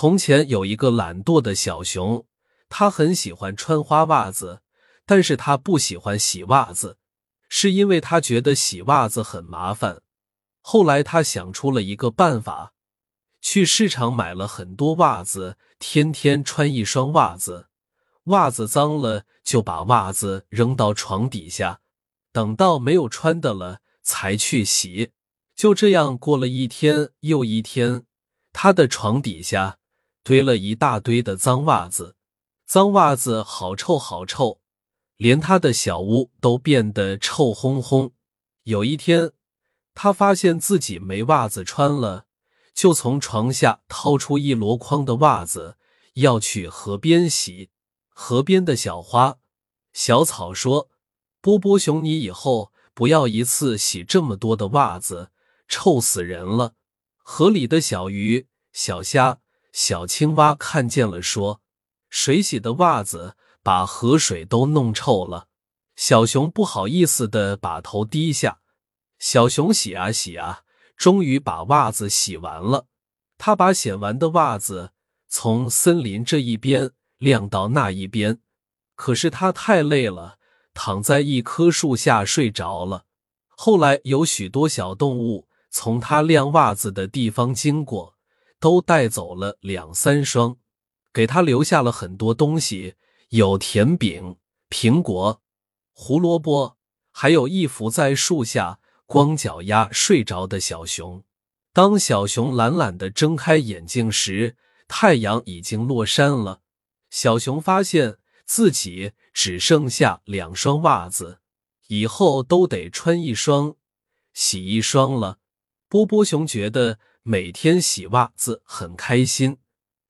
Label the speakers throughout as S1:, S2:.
S1: 从前有一个懒惰的小熊，它很喜欢穿花袜子，但是它不喜欢洗袜子，是因为它觉得洗袜子很麻烦。后来他想出了一个办法，去市场买了很多袜子，天天穿一双袜子。袜子脏了，就把袜子扔到床底下，等到没有穿的了才去洗。就这样过了一天又一天，他的床底下堆了一大堆的脏袜子，脏袜子好臭好臭，连他的小屋都变得臭烘烘。有一天，他发现自己没袜子穿了，就从床下掏出一箩筐的袜子，要去河边洗。河边的小花、小草说：“波波熊，你以后不要一次洗这么多的袜子，臭死人了。”河里的小鱼、小虾、小青蛙看见了，说：“水洗的袜子把河水都弄臭了。”小熊不好意思的把头低下。小熊洗啊洗啊，终于把袜子洗完了。他把洗完的袜子从森林这一边。晾到那一边，可是他太累了，躺在一棵树下睡着了。后来有许多小动物从他晾袜子的地方经过，都带走了两三双，给他留下了很多东西，有甜饼、苹果、胡萝卜，还有一伏在树下光脚丫睡着的小熊。当小熊懒懒的睁开眼睛时，太阳已经落山了。小熊发现自己只剩下两双袜子，以后都得穿一双，洗一双了。波波熊觉得每天洗袜子很开心，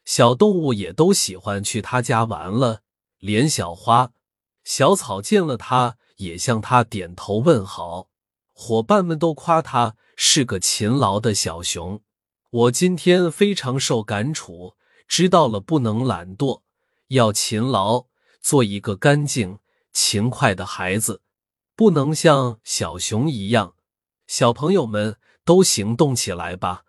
S1: 小动物也都喜欢去他家玩了。连小花、小草见了他也向他点头问好，伙伴们都夸他是个勤劳的小熊。我今天非常受感触，知道了不能懒惰。要勤劳，做一个干净、勤快的孩子，不能像小熊一样。小朋友们都行动起来吧！